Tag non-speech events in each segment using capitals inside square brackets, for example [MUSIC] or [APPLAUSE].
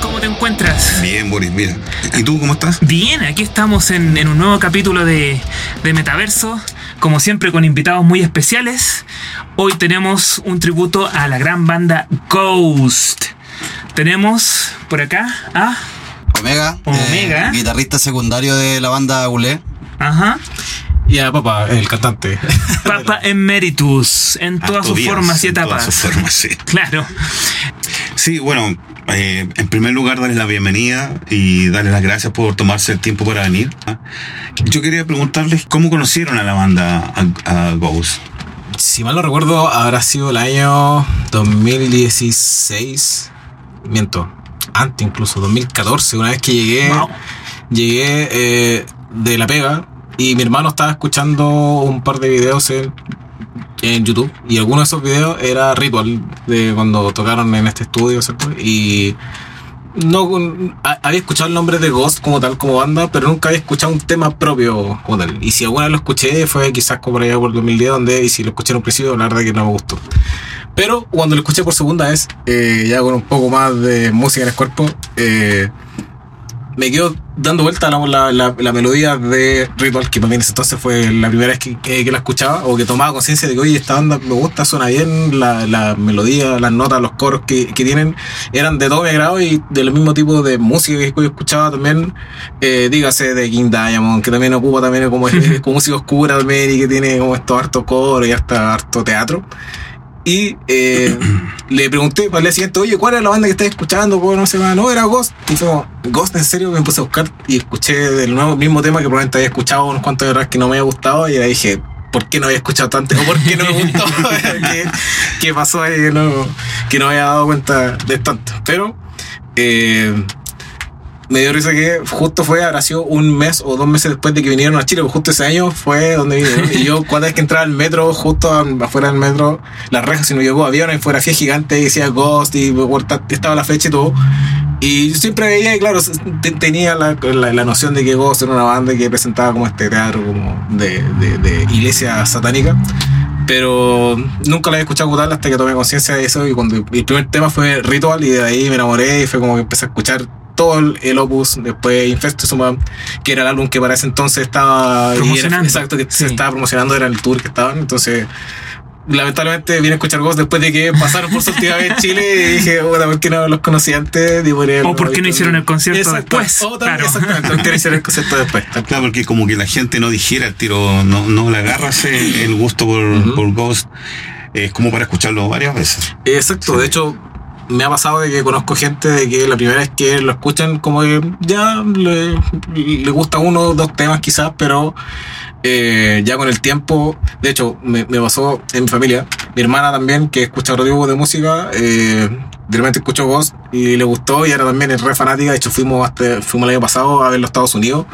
¿cómo te encuentras? Bien, Boris, mira. ¿Y tú cómo estás? Bien, aquí estamos en, en un nuevo capítulo de, de Metaverso, como siempre con invitados muy especiales. Hoy tenemos un tributo a la gran banda Ghost. Tenemos por acá a... Omega, Omega. eh, guitarrista secundario de la banda Gulé. Ajá. Y a Papa, el cantante. [LAUGHS] Papa Emeritus, en todas sus días, formas y en todas etapas. sus formas, sí. [LAUGHS] Claro. Sí, bueno, eh, en primer lugar, darles la bienvenida y darles las gracias por tomarse el tiempo para venir. ¿ah? Yo quería preguntarles cómo conocieron a la banda, a, a Ghost. Si mal no recuerdo, habrá sido el año 2016. Miento, antes incluso, 2014. Una vez que llegué, Wow. llegué eh, de la pega y mi hermano estaba escuchando un par de videos en, en YouTube. Y alguno de esos videos era Ritual, de cuando tocaron en este estudio, ¿cierto? Y no había escuchado el nombre de Ghost como tal, como banda, pero nunca había escuchado un tema propio como tal. Y si alguna vez lo escuché fue quizás como por allá por 2010, donde, y si lo escuché en un principio, la verdad que no me gustó. Pero cuando lo escuché por segunda vez, eh, ya con un poco más de música en el cuerpo, eh, me quedo dando vuelta la, la, la, la melodía de Ritual, que para mí en ese entonces fue la primera vez que, que- la escuchaba, o que tomaba conciencia de que, oye, esta banda me gusta, suena bien, la, melodía, las notas, los coros que, que tienen eran de todo mi agrado y del mismo tipo de música que escuchaba también, eh, dígase de King Diamond, que también ocupa también como, [LAUGHS] como música oscura también y que tiene como esto harto coro y hasta harto teatro. Y eh, [CLEARS THROAT] le pregunté para el día siguiente, oye, ¿cuál era la banda que estás escuchando? ¿Cómo no llama? No, era Ghost. Y fue como, Ghost, en serio, me puse a buscar y escuché del nuevo mismo tema que probablemente había escuchado unos cuantos de horas que no me había gustado y ahí dije, ¿por qué no había escuchado tanto? ¿O por qué no me gustó? [LAUGHS] [LAUGHS] ¿Qué, qué pasó ahí que no, que no había dado cuenta de tanto? Pero eh, me dio risa que justo fue, habrá sido un mes o dos meses después de que vinieron a Chile, porque justo ese año fue donde vinieron. Y yo, cuando vez que entraba al metro, justo afuera del metro, las rejas, si no llegó, había una infografía gigante y decía Ghost y estaba la fecha y todo. Y yo siempre veía, y claro, te- tenía la, la, la noción de que Ghost era una banda que presentaba como este teatro como de, de, de iglesia satánica. Pero nunca la había escuchado tal hasta que tomé conciencia de eso. Y cuando el primer tema fue Ritual, y de ahí me enamoré. Y fue como que empecé a escuchar todo el, el opus. Después Infestus, que era el álbum que para ese entonces estaba. y era- Promocionando. exacto, que se Sí. estaba promocionando, era el tour que estaban. Entonces lamentablemente vine a escuchar Ghost después de que pasaron por su última vez en Chile y dije, bueno, ¿por qué no los conocí antes? Y por O por qué no hicieron el concierto después, O también, claro. exactamente, ¿por qué no hicieron el [LAUGHS] concierto después? Claro, porque como que la gente no dijera el tiro, no, no le agarras el, gusto por, Ujú. por Ghost. Es como para escucharlo varias veces. Exacto, Sí. de hecho me ha pasado de que conozco gente de que la primera vez que lo escuchan como que ya le, le gusta uno o dos temas quizás, pero eh, ya con el tiempo, de hecho me, me pasó en mi familia, mi hermana también que escucha otro de música, eh, de repente escuchó Ghost y le gustó y ahora también es re fanática, de hecho fuimos hasta, fuimos el año pasado a ver los Estados Unidos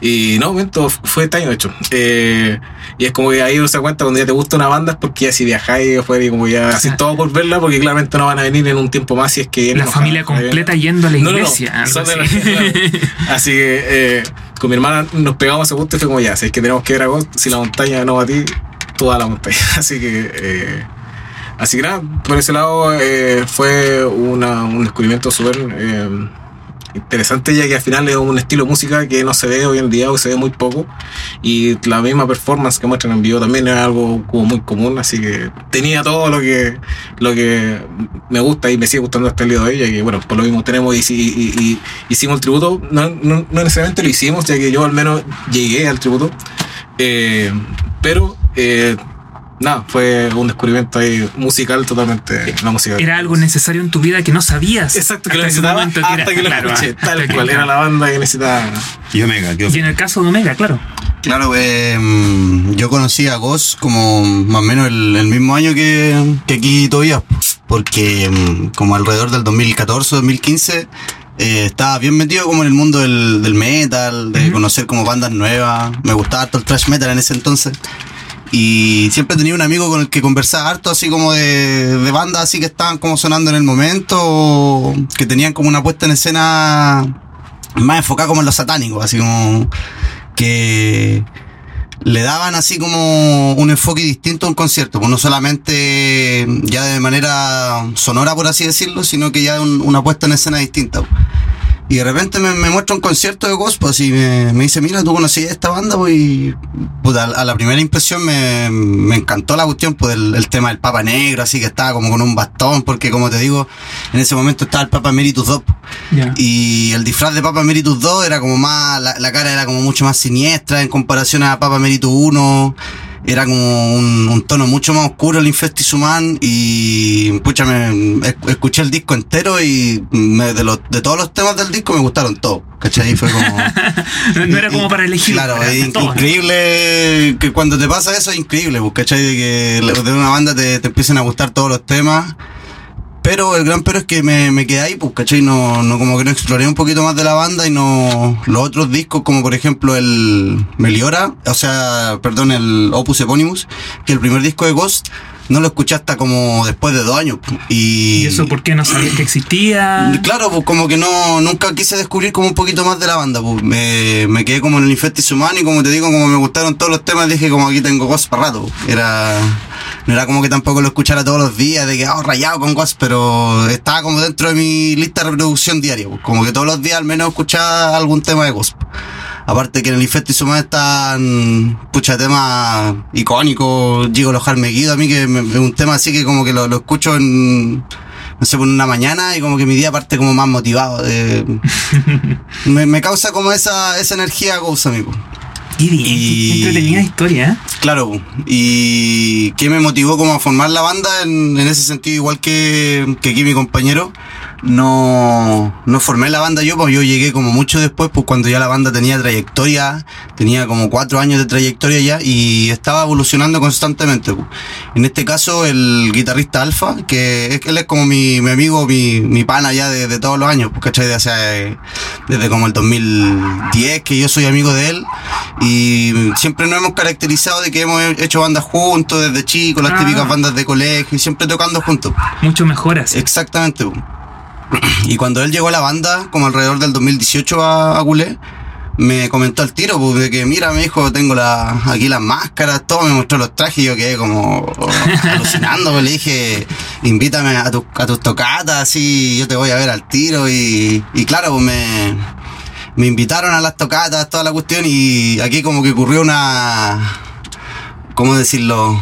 y no, momento, fue este año de hecho. Eh, y es como que ahí uno se cuenta cuando ya te gusta una banda es porque ya si viajáis afuera y como ya así todo por verla, porque claramente no van a venir en un tiempo más si es que La familia completa yendo a la No, no, no, iglesia. de así. la- claro. [LAUGHS] Así que eh, con mi hermana nos pegamos ese gusto y fue como ya, si es que tenemos que ver a Ghost, si la montaña no va a ti, toda la montaña. [LAUGHS] Así que eh, así que nada, por ese lado eh, fue una, un descubrimiento súper eh, interesante ya que al final es un estilo de música que no se ve hoy en día o se ve muy poco. Y la misma performance que muestran en vivo también es algo como muy común así que tenía todo lo que lo que me gusta y me sigue gustando hasta el de hoy ya que bueno por lo mismo tenemos y, y- y- y- hicimos el tributo. No, no, no necesariamente lo hicimos ya que yo al menos llegué al tributo. Eh, pero eh, nada fue un descubrimiento ahí musical totalmente la música Era algo necesario en tu vida que no sabías. Exacto, que lo hasta necesitaba hasta era- que lo claro, escuché, hasta tal cual, era la banda que necesitaba. Y Omega, ¿qué Y en el caso de Omega, claro. Claro, eh, yo conocí a Ghost como más o menos el, el mismo año que, que aquí todavía, porque mm, como alrededor del 2014 2015 eh, estaba bien metido como en el mundo del, del metal, de conocer como bandas nuevas, me gustaba harto el thrash metal en ese entonces. Y siempre tenía un amigo con el que conversaba harto, así como de, de bandas así que estaban como sonando en el momento, que tenían como una puesta en escena más enfocada como en los satánicos, así como que le daban así como un enfoque distinto a un concierto, pues no solamente ya de manera sonora, por así decirlo, sino que ya un- una puesta en escena distinta. Pues. Y de repente me, me muestra un concierto de gospel y me, me dice, mira, tú conocías esta banda, pues, y a, a la primera impresión me, me encantó la cuestión, pues el, el tema del Papa Negro, así que estaba como con un bastón, porque como te digo, en ese momento estaba el Papa Emeritus 2. Ya. Y el disfraz de Papa Emeritus 2 era como más, la, la cara era como mucho más siniestra en comparación a Papa Emeritus 1. Era como un, un tono mucho más oscuro el Infestis Human y pucha, me, escuché el disco entero y me- de, los, de todos los temas del disco me gustaron todos, ¿cachai? Fue como... [LAUGHS] No era como para elegir. Claro, es increíble que cuando te pasa eso es increíble, ¿cachai? De que de una banda te, te empiecen a gustar todos los temas. Pero el gran pero es que me, me quedé ahí, pues, ¿cachai? No, no, como que no exploré un poquito más de la banda y no. Los otros discos, como por ejemplo el Meliora, o sea, perdón, el Opus Eponymous, que el primer disco de Ghost, no lo escuché hasta como después de dos años. Y, ¿Y eso por qué no sabías que existía? Claro, pues como que no, nunca quise descubrir como un poquito más de la banda, pues me, me quedé como en el Infestis Humano y como te digo, como me gustaron todos los temas, dije como aquí tengo Ghost para rato. Era, no era como que tampoco lo escuchara todos los días, de que, oh, rayado con Ghost, pero estaba como dentro de mi lista de reproducción diaria, pues, como que todos los días al menos escuchaba algún tema de Ghost. Aparte que en el Infestis Humano están, pucha, temas icónicos, Gigolo Harme Guido, a mí que me- es un tema así que como que lo, lo escucho en, no sé, por una mañana y como que mi día parte como más motivado. eh. [LAUGHS] me, me causa como esa, esa energía Ghost, amigo. Qué bien, Y- qué entretenida historia. ¿eh? Claro, y que me motivó como a formar la banda en, en ese sentido, igual que, que aquí mi compañero. No, no formé la banda yo, pues yo llegué como mucho después, pues cuando ya la banda tenía trayectoria, tenía como cuatro años de trayectoria ya y estaba evolucionando constantemente. pues. En este caso, el guitarrista Alfa, que es, él es como mi, mi amigo, mi, mi pana ya de, de todos los años, pues, ¿cachai? De hace, desde como el 2010 que yo soy amigo de él y siempre nos hemos caracterizado de que hemos hecho bandas juntos desde chicos, las Ah. típicas bandas de colegio y siempre tocando juntos. Mucho mejor así. Exactamente. po. Y cuando él llegó a la banda, como alrededor del 2018 a, a Culé, me comentó al tiro, pues, de que mira, me dijo, tengo aquí las máscaras, todo, me mostró los trajes y yo quedé como alucinando, pues, le dije, invítame a, tu- a tus tocatas, así yo te voy a ver al tiro y, y claro, pues me, me invitaron a las tocatas, toda la cuestión y aquí como que ocurrió una, ¿cómo decirlo?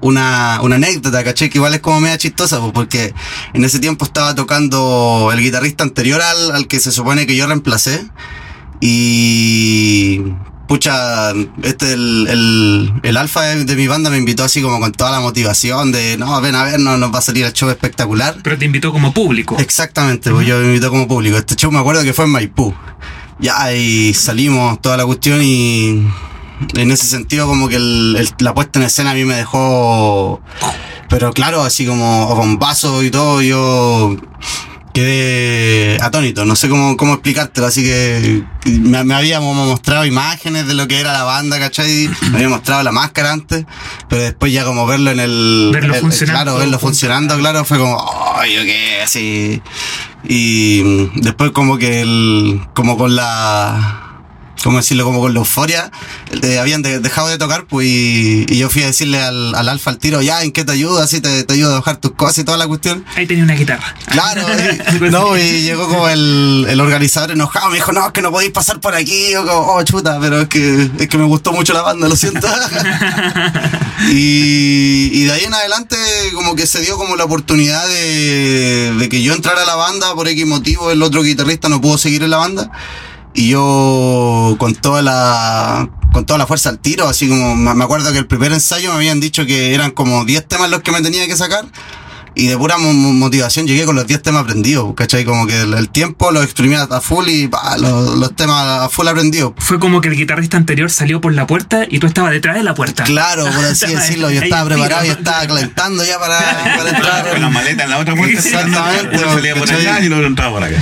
Una, una anécdota, ¿caché? Que igual es como media chistosa, pues, porque en ese tiempo estaba tocando el guitarrista anterior al, al que se supone que yo reemplacé. Y pucha, este el, el, el alfa de, de mi banda me invitó así como con toda la motivación de no, ven a ver, no, nos va a salir el show espectacular. Pero te invitó como público. Exactamente, pues yo me invitó como público. Este show me acuerdo que fue en Maipú. Ya, y salimos toda la cuestión y en ese sentido como que el- el- la puesta en escena a mí me dejó... Pero claro, así como bombazo y todo, yo quedé atónito, no sé cómo, cómo explicártelo, así que me, me habíamos mostrado imágenes de lo que era la banda, ¿cachai? Me había mostrado la máscara antes, pero después ya como verlo en el... Verlo el- funcionando. Claro, verlo funcionando, claro, fue como, ay, yo qué, así... Y después como que el, como con la, ¿cómo decirlo? Como con la euforia, eh, habían de- dejado de tocar, pues, y, y yo fui a decirle al, al alfa al tiro, ya, ¿en qué te ayudo? Así te, te ayudo a dejar tus cosas y toda la cuestión. Ahí tenía una guitarra. Claro, y, [LAUGHS] así. no, y llegó como el, el organizador enojado, me dijo, no, es que no podéis pasar por aquí, yo como, oh, chuta, pero es que, es que me gustó mucho la banda, lo siento. [LAUGHS] y, y de ahí en adelante como que se dio como la oportunidad de, de que yo entrara a la banda, por X motivo el otro guitarrista no pudo seguir en la banda. Y yo con toda la con toda la fuerza al tiro, así como me acuerdo que el primer ensayo me habían dicho que eran como 10 temas los que me tenía que sacar. Y de pura mo- mo- motivación llegué con los 10 temas aprendidos, ¿cachai? Como que el, el tiempo lo exprimía a full y pa, los, los temas a full aprendidos. Fue como que el guitarrista anterior salió por la puerta y tú estabas detrás de la puerta. Claro, por así [LAUGHS] decirlo, yo estaba preparado, yo estaba calentando ya para, para [LAUGHS] entrar. Con la maleta en la otra puerta. Exactamente, Uno salía por allá y otro entraba por acá.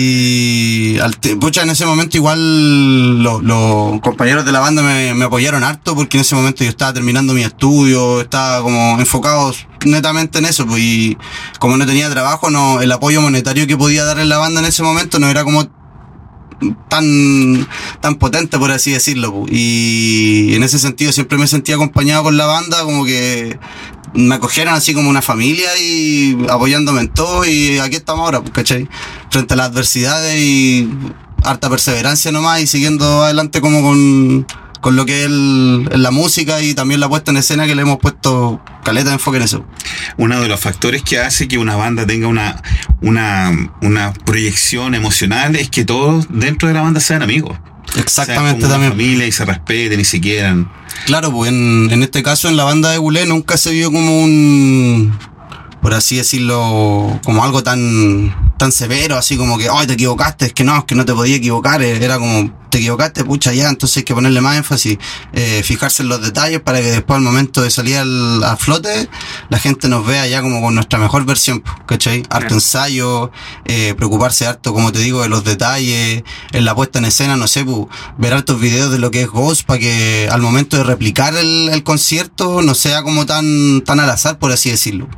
Y al pucha, en ese momento igual lo- los compañeros de la banda me, me apoyaron harto porque en ese momento yo estaba terminando mi estudio, estaba como enfocado netamente en eso, pues y como no tenía trabajo, no, el apoyo monetario que podía dar en la banda en ese momento no era como tan, tan potente, por así decirlo. pu. Y en ese sentido siempre me sentí acompañado por la banda, como que me acogieron así como una familia y apoyándome en todo y aquí estamos ahora, pues, ¿cachai? Frente a las adversidades y harta perseverancia nomás y siguiendo adelante como con, con lo que es el- la música y también la puesta en escena que le hemos puesto caleta de enfoque en eso. Uno de los factores que hace que una banda tenga una, una, una proyección emocional es que todos dentro de la banda sean amigos. Exactamente Sean también. familia y se respeten y se quieran. Claro, pues en, en este caso en la banda de Gulé nunca se vio como un, por así decirlo, como algo tan, tan severo, así como que, ay, te equivocaste, es que no, es que no te podía equivocar, eh, era como, te equivocaste, pucha, ya, entonces hay que ponerle más énfasis, eh, fijarse en los detalles para que después al momento de salir al, a flote, la gente nos vea ya como con nuestra mejor versión, ¿cachai? Harto ensayo, eh, preocuparse harto, como te digo, de los detalles, en la puesta en escena, no sé, pu, ver hartos videos de lo que es Ghost para que al momento de replicar el, el concierto no sea como tan, tan al azar, por así decirlo.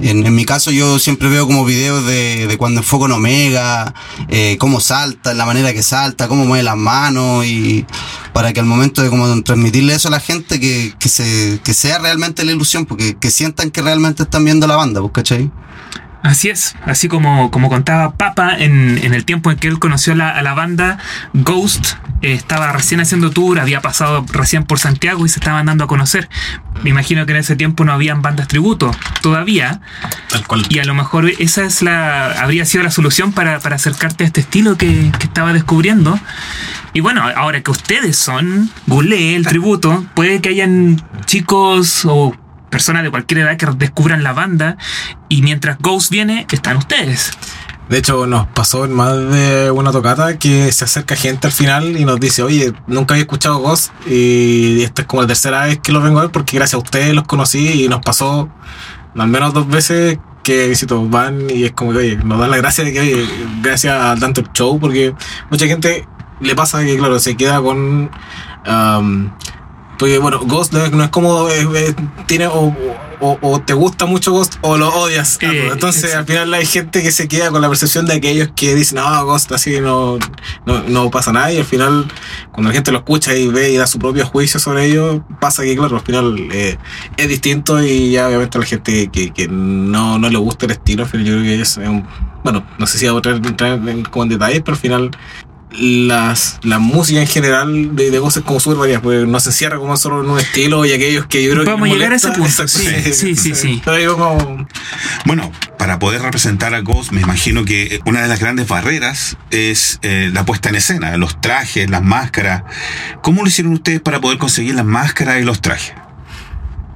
En, en mi caso yo siempre veo como videos de, de cuando enfoco en Omega, eh, cómo salta, la manera que salta, cómo mueve las manos y para que al momento de como transmitirle eso a la gente que, que, se, que sea realmente la ilusión, porque que sientan que realmente están viendo la banda, pues, ¿cachai? Así es, así como, como contaba Papa en, en el tiempo en que él conoció la- a la banda, Ghost eh, estaba recién haciendo tour, había pasado recién por Santiago y se estaban dando a conocer. Me imagino que en ese tiempo no habían bandas tributo todavía Tal cual. y a lo mejor esa es la habría sido la solución para, para acercarte a este estilo que, que estaba descubriendo. Y bueno, ahora que ustedes son Gulé, el tributo, puede que hayan chicos o personas de cualquier edad que descubran la banda y mientras Ghost viene, están ustedes. De hecho, nos pasó en más de una tocata que se acerca gente al final y nos dice, oye, nunca había escuchado Ghost y esta es como la tercera vez que los vengo a ver porque gracias a ustedes los conocí y nos pasó al menos dos veces que visitos van y es como que, oye, nos dan la gracia de que, oye, gracias al tanto show porque mucha gente le pasa que, claro, se queda con... am, porque bueno, Ghost no es, no es como eh, eh, tiene o, o- o te gusta mucho Ghost o lo odias. Eh, Entonces al final hay gente que se queda con la percepción de aquellos que dicen, no, Ghost así no, no, no pasa nada. Y al final, cuando la gente lo escucha y ve y da su propio juicio sobre ello, pasa que claro, al final eh, es distinto y ya obviamente a la gente que, que no, no le gusta el estilo, al final yo creo que es un, bueno, no sé si voy a entrar en, como en detalles, pero al final las, la música en general de, de es como súper variada, porque no se encierra como solo en un estilo y aquellos que yo creo que Podemos les llegar a ese punto, [LAUGHS] sí, sí, sí, como, Bueno, para poder representar a Ghost, me imagino que una de las grandes barreras es eh, la puesta en escena, los trajes, las máscaras. ¿Cómo lo hicieron ustedes para poder conseguir las máscaras y los trajes?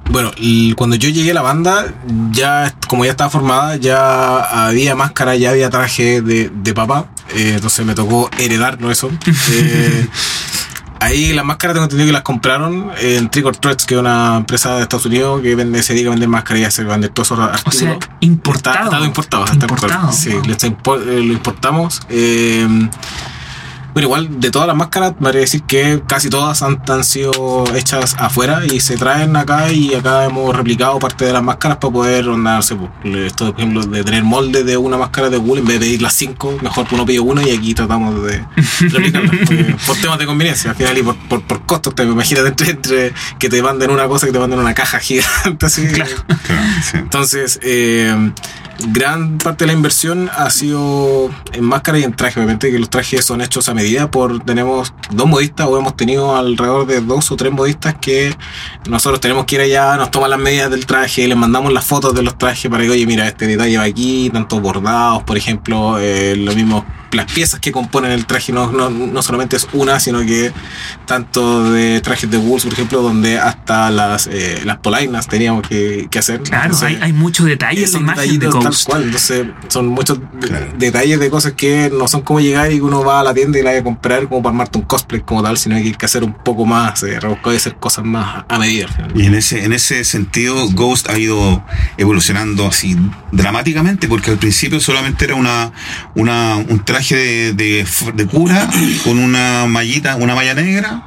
Bueno, y cuando yo llegué a la banda, ya como ya estaba formada, ya había máscara, ya había traje de, de papá. eh, entonces me tocó heredarlo eso. [LAUGHS] Eh, ahí las máscaras tengo entendido que las compraron en Trick or Treats, que es una empresa de Estados Unidos que vende, se dedica a vender máscaras y hace vender todos esos O artículos. sea, importado. Está, está importado. está Importado. Sí, lo, está impo- eh, lo importamos. Bueno, igual de todas las máscaras, me parece decir que casi todas han, han sido hechas afuera y se traen acá y acá hemos replicado parte de las máscaras para poder, onda, no sé, pues, esto por ejemplo de tener molde de una máscara de Google, en vez de pedir las cinco, mejor uno pide una y aquí tratamos de [LAUGHS] replicarlas porque- por temas de conveniencia al final y por, por, por costos. Te imagínate entre, entre que te manden una cosa que te manden una caja gigante así. Claro. Claro, sí. Entonces, eh, gran parte de la inversión ha sido en máscara y en traje. Obviamente que los trajes son hechos a medida por tenemos dos modistas o hemos tenido alrededor de dos o tres modistas que nosotros tenemos que ir allá, nos toman las medidas del traje, les mandamos las fotos de los trajes para que, oye, mira, este detalle va aquí, tantos bordados, por ejemplo, eh, lo mismo, las piezas que componen el traje no, no, no solamente es una, sino que tanto de trajes de Bulls, por ejemplo, donde hasta las, eh, las polainas teníamos que, que hacer. Claro, Entonces, hay, hay mucho detalle en la imagen de detallitos tal Ghost. cual, entonces son muchos Claro. detalles de cosas que no son como llegar y que uno va a la tienda y la va a comprar como para armarte un cosplay como tal, sino que hay que hacer un poco más, eh, rebuscar y hacer cosas más a medida. Y en ese, en ese sentido, Ghost ha ido evolucionando así dramáticamente, porque al principio solamente era una, una un traje de, de, de cura con una mallita, una malla negra,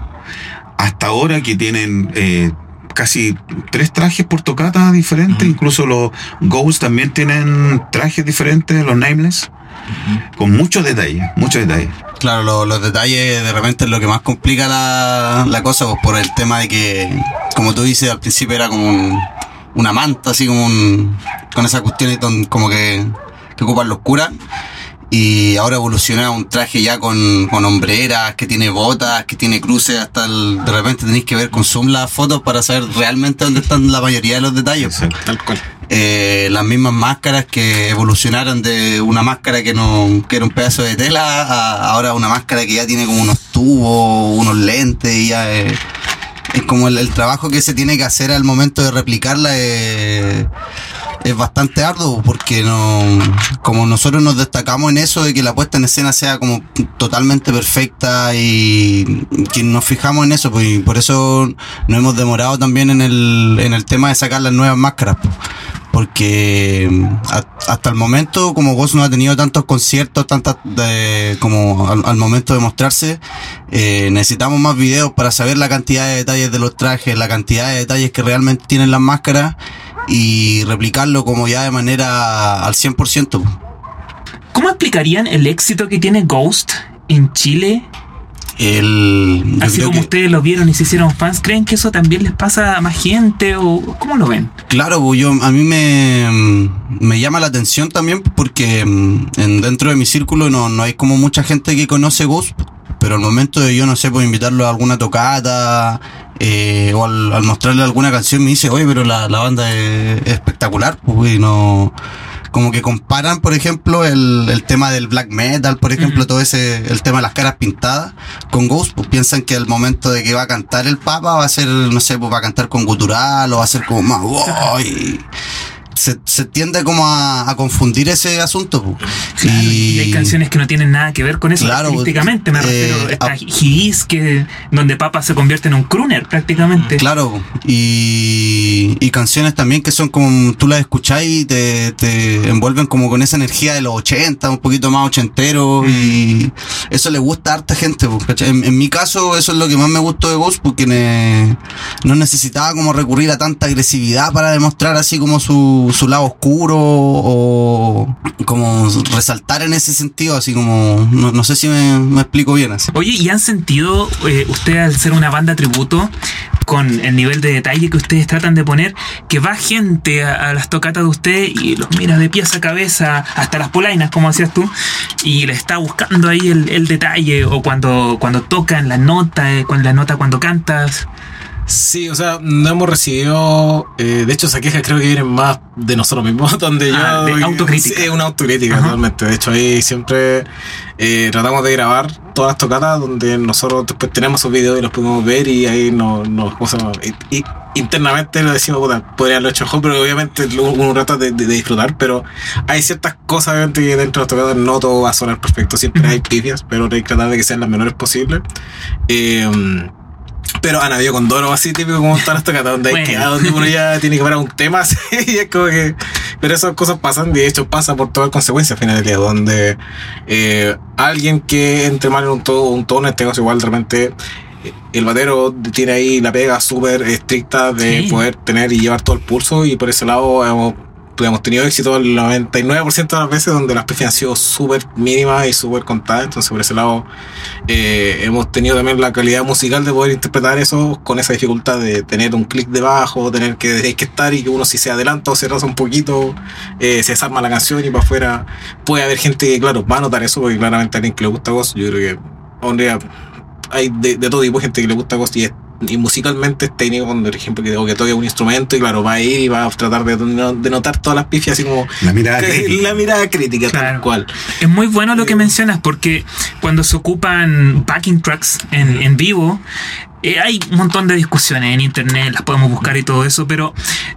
hasta ahora que tienen eh, casi tres trajes por tocata diferentes, incluso los Ghost también tienen trajes diferentes, los Nameless. con muchos detalles, muchos detalles. Claro, lo- los detalles de repente es lo que más complica la, la cosa, pues por el tema de que, como tú dices, al principio era como un- una manta, así como un, con esas cuestiones como que, que ocupan los curas. Y ahora evoluciona un traje ya con, con hombreras, que tiene botas, que tiene cruces, hasta el- de repente tenéis que ver con zoom las fotos para saber realmente dónde están la mayoría de los detalles. Exacto. Tal cual. Eh, las mismas máscaras que evolucionaron de una máscara que no que era un pedazo de tela a ahora una máscara que ya tiene como unos tubos, unos lentes y ya es, es como el, el trabajo que se tiene que hacer al momento de replicarla es, es bastante arduo porque no como nosotros nos destacamos en eso de que la puesta en escena sea como totalmente perfecta y que nos fijamos en eso pues y por eso nos hemos demorado también en el, en el tema de sacar las nuevas máscaras porque hasta el momento como Ghost no ha tenido tantos conciertos tantas de- como al, al momento de mostrarse eh, necesitamos más videos para saber la cantidad de detalles de los trajes la cantidad de detalles que realmente tienen las máscaras y replicarlo como ya de manera al 100% ¿Cómo explicarían el éxito que tiene Ghost en Chile? el Así como que- ustedes lo vieron y se hicieron fans, ¿creen que eso también les pasa a más gente o cómo lo ven? Claro, pues, yo, a mí me, me llama la atención también porque mm, en, dentro de mi círculo no, no hay como mucha gente que conoce Ghost, pero al momento de yo, no sé, pues invitarlo a alguna tocata eh, o al, al mostrarle alguna canción me dice, oye, pero la, la banda es, es espectacular, pues, y no... Como que comparan, por ejemplo, el, el tema del black metal, por ejemplo, todo ese, el tema de las caras pintadas con Ghost, pues piensan que al momento de que va a cantar el Papa va a ser, no sé, pues va a cantar con gutural o va a ser como más, [LAUGHS] wow, y se, se tiende como a, a confundir ese asunto. Claro, y... hay canciones que no tienen nada que ver con eso Claro, artísticamente, me eh, refiero. A- His, que donde Papa se convierte en un crooner prácticamente. Claro, y, y canciones también que son como tú las escuchás y te, te envuelven como con esa energía de los 80, un poquito más ochentero, y eso le gusta a harta gente. En, en mi caso, eso es lo que más me gustó de Ghost, porque ne- no necesitaba como recurrir a tanta agresividad para demostrar así como su, su lado oscuro o como resaltar en ese sentido, así como, no, no sé si me, explico bien así. Oye, ¿y han sentido eh, ustedes al ser una banda tributo con el nivel de detalle que ustedes tratan de poner, que va gente a, las tocatas de ustedes y los mira de pies a cabeza, hasta las polainas, como decías tú, y le está buscando ahí el, el detalle, o cuando, cuando tocan la nota, eh, con la nota cuando cantas? Sí, o sea, no hemos recibido. eh, de hecho, esa queja creo que vienen más de nosotros mismos, [LAUGHS] donde Ah, yo. de autocrítica. Es una autocrítica, totalmente. De hecho, ahí siempre eh, tratamos de grabar todas las tocatas, donde nosotros después tenemos esos videos y los podemos ver, y ahí nos. nos. Y- y internamente lo decimos, puta, podría haberlo hecho mejor, pero obviamente uno trata de, de- de disfrutar, pero hay ciertas cosas, obviamente, que dentro de las tocatas no todo va a sonar perfecto. Siempre hay pifias, pero hay que tratar de que sean las menores posibles. Eh, pero han habido condoros así típico como todas las tocatas donde, hay que, donde uno ya [LAUGHS] tiene que parar un tema así, y es como que pero esas cosas pasan y de hecho pasa por todas las consecuencias al final del día donde eh, alguien que entre mal en un tono, un tono en este caso igual de repente eh, el batero tiene ahí la pega súper estricta de Sí. poder tener y llevar todo el pulso y por ese lado hemos, pues, hemos tenido éxito el 99% de las veces donde las pifias han sido súper mínimas y súper contadas. Entonces por ese lado eh, hemos tenido también la calidad musical de poder interpretar eso con esa dificultad de tener un clic debajo, tener que, hay que estar y que uno si se adelanta o se roza un poquito, eh, se desarma la canción y para afuera puede haber gente que, claro, va a notar eso porque claramente a alguien que le gusta Ghost, yo creo que hombre, hay de, de todo tipo de gente que le gusta Ghost y, es- y musicalmente es técnico, por ejemplo, que, o que toque un instrumento y claro, va a ir y va a tratar de, de notar todas las pifias así como La mirada que- crítica. la mirada crítica tal cual. Es muy bueno lo que mencionas porque cuando se ocupan backing tracks en, en vivo, eh, hay un montón de discusiones en internet, las podemos buscar y todo eso, pero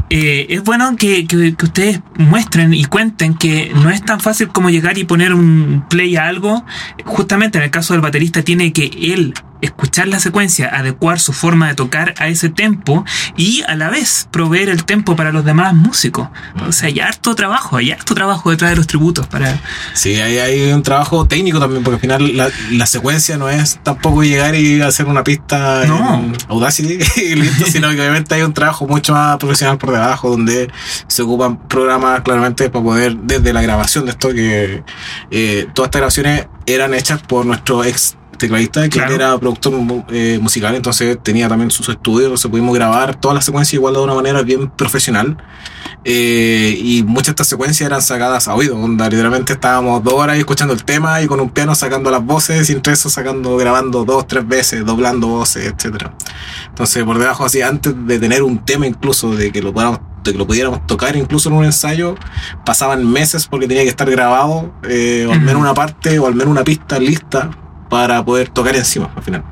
eh, es bueno que, que- que ustedes muestren y cuenten que no es tan fácil como llegar y poner un play a algo. Justamente en el caso del baterista tiene que él escuchar la secuencia, adecuar su forma de tocar a ese tempo y a la vez proveer el tempo para los demás músicos. O sea, hay harto trabajo, hay harto trabajo detrás de los tributos para... Sí, hay, hay un trabajo técnico también, porque al final la, la secuencia no es tampoco llegar y hacer una pista No. en Audacity [LAUGHS] y listo, sino que obviamente hay un trabajo mucho más profesional por debajo, donde se ocupan programas claramente para poder, desde la grabación de esto, que eh, todas estas grabaciones eran hechas por nuestro ex tecladista, que Claro. él era productor eh, musical, entonces tenía también sus estudios, entonces pudimos grabar todas las secuencias igual de una manera bien profesional. Eh, y muchas de estas secuencias eran sacadas a oído, onda, literalmente estábamos dos horas escuchando el tema y con un piano sacando las voces y entre eso sacando, grabando dos, tres veces, doblando voces, etcétera. Entonces por debajo así, antes de tener un tema incluso, de que lo podamos de que lo pudiéramos tocar incluso en un ensayo, pasaban meses porque tenía que estar grabado, eh, o al menos una parte, o al menos una pista lista para poder tocar encima al final.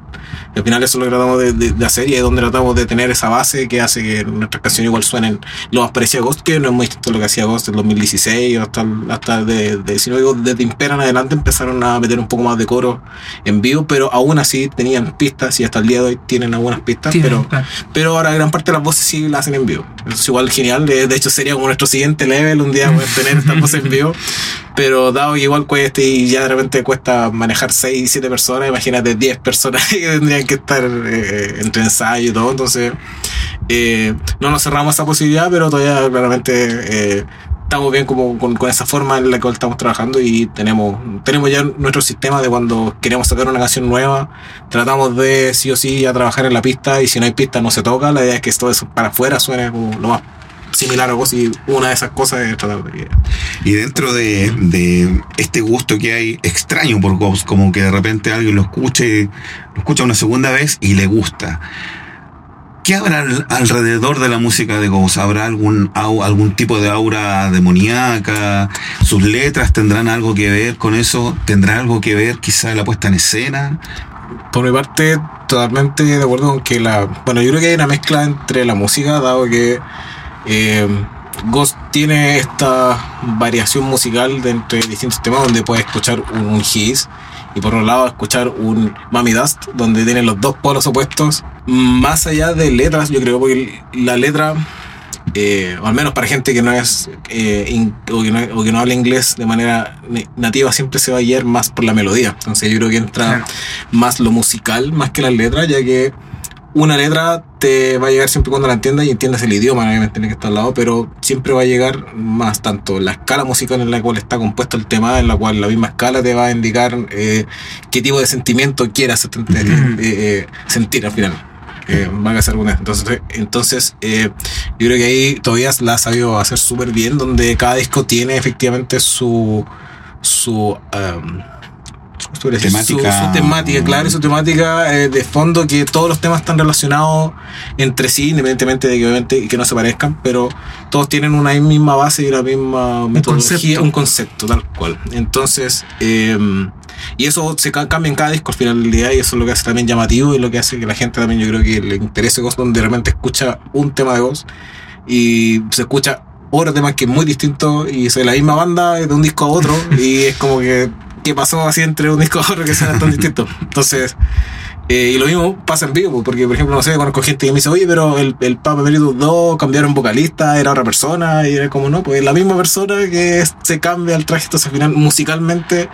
Y al final eso es lo que tratamos de, de- de hacer y es donde tratamos de tener esa base que hace que nuestras canciones igual suenen lo más parecido a Ghost, que no es muy distinto a lo que hacía Ghost en 2016 o hasta, hasta de, de- si no digo, desde Impera en adelante empezaron a meter un poco más de coro en vivo, pero aún así tenían pistas y hasta el día de hoy tienen algunas pistas, Sí, pero claro. pero ahora gran parte de las voces sí las hacen en vivo. Eso es igual genial. De de hecho, sería como nuestro siguiente level un día poder tener estas voces en vivo. [LAUGHS] Pero dado que igual cuesta y ya de repente cuesta manejar 6, 7 personas, imagínate 10 personas [LAUGHS] que tendrían que estar eh, entre ensayo y todo. Entonces, eh, no nos cerramos esa posibilidad, pero todavía claramente eh, estamos bien como con, esa forma en la cual estamos trabajando y tenemos, tenemos ya nuestro sistema de cuando queremos sacar una canción nueva, tratamos de sí o sí ya trabajar en la pista y si no hay pista no se toca, la idea es que todo eso para afuera suene como lo más similar a vos y una de esas cosas es tratar de Y dentro de, de este gusto que hay extraño por Ghost, como que de repente alguien lo escuche, lo escucha una segunda vez y le gusta. ¿Qué habrá al- alrededor de la música de Ghost? ¿Habrá algún, au- algún tipo de aura demoníaca? ¿Sus letras tendrán algo que ver con eso? ¿Tendrá algo que ver quizá la puesta en escena? Por mi parte, totalmente de acuerdo con que la. Bueno, yo creo que hay una mezcla entre la música, dado que eh, Ghost tiene esta variación musical de entre distintos temas, donde puedes escuchar un, un His y por otro lado escuchar un Mami Dust, donde tiene los dos polos opuestos. Más allá de letras, yo creo, porque la letra. eh, o al menos para gente que no es eh, in- o, que no, o que no habla inglés de manera nativa siempre se va a guiar más por la melodía entonces yo creo que entra Claro. más lo musical más que las letras, ya que una letra te va a llegar siempre cuando la entiendas y entiendas el idioma, obviamente tiene que estar al lado, pero siempre va a llegar más tanto la escala musical en la cual está compuesto el tema, en la cual la misma escala te va a indicar eh, qué tipo de sentimiento quieras eh, eh, eh, sentir al final. Eh, van a hacer alguna entonces entonces eh, yo creo que ahí todavía la ha sabido hacer súper bien donde cada disco tiene efectivamente su su um, Temática. su, su temática, claro, y su temática eh, de fondo, que todos los temas están relacionados entre sí, independientemente de que obviamente que no se parezcan, pero todos tienen una misma base y una misma metodología, concepto. un concepto tal cual. Entonces, eh, y eso se ca- cambia en cada disco al final del día, y eso es lo que hace también llamativo y lo que hace que la gente también, yo creo que le interese Ghost, donde de repente escucha un tema de Ghost y se escucha otro tema que es muy distinto y es de la misma banda de un disco a otro [LAUGHS] y es como que ¿qué pasó así entre un disco otro que sean tan distintos? [LAUGHS] Entonces, eh, y lo mismo pasa en vivo, porque por ejemplo, no sé, conozco gente que me dice, oye, pero el, el Papa Emeritus 2 cambiaron vocalista, era otra persona, y era como, no, pues es la misma persona que se cambia el traje, entonces al final musicalmente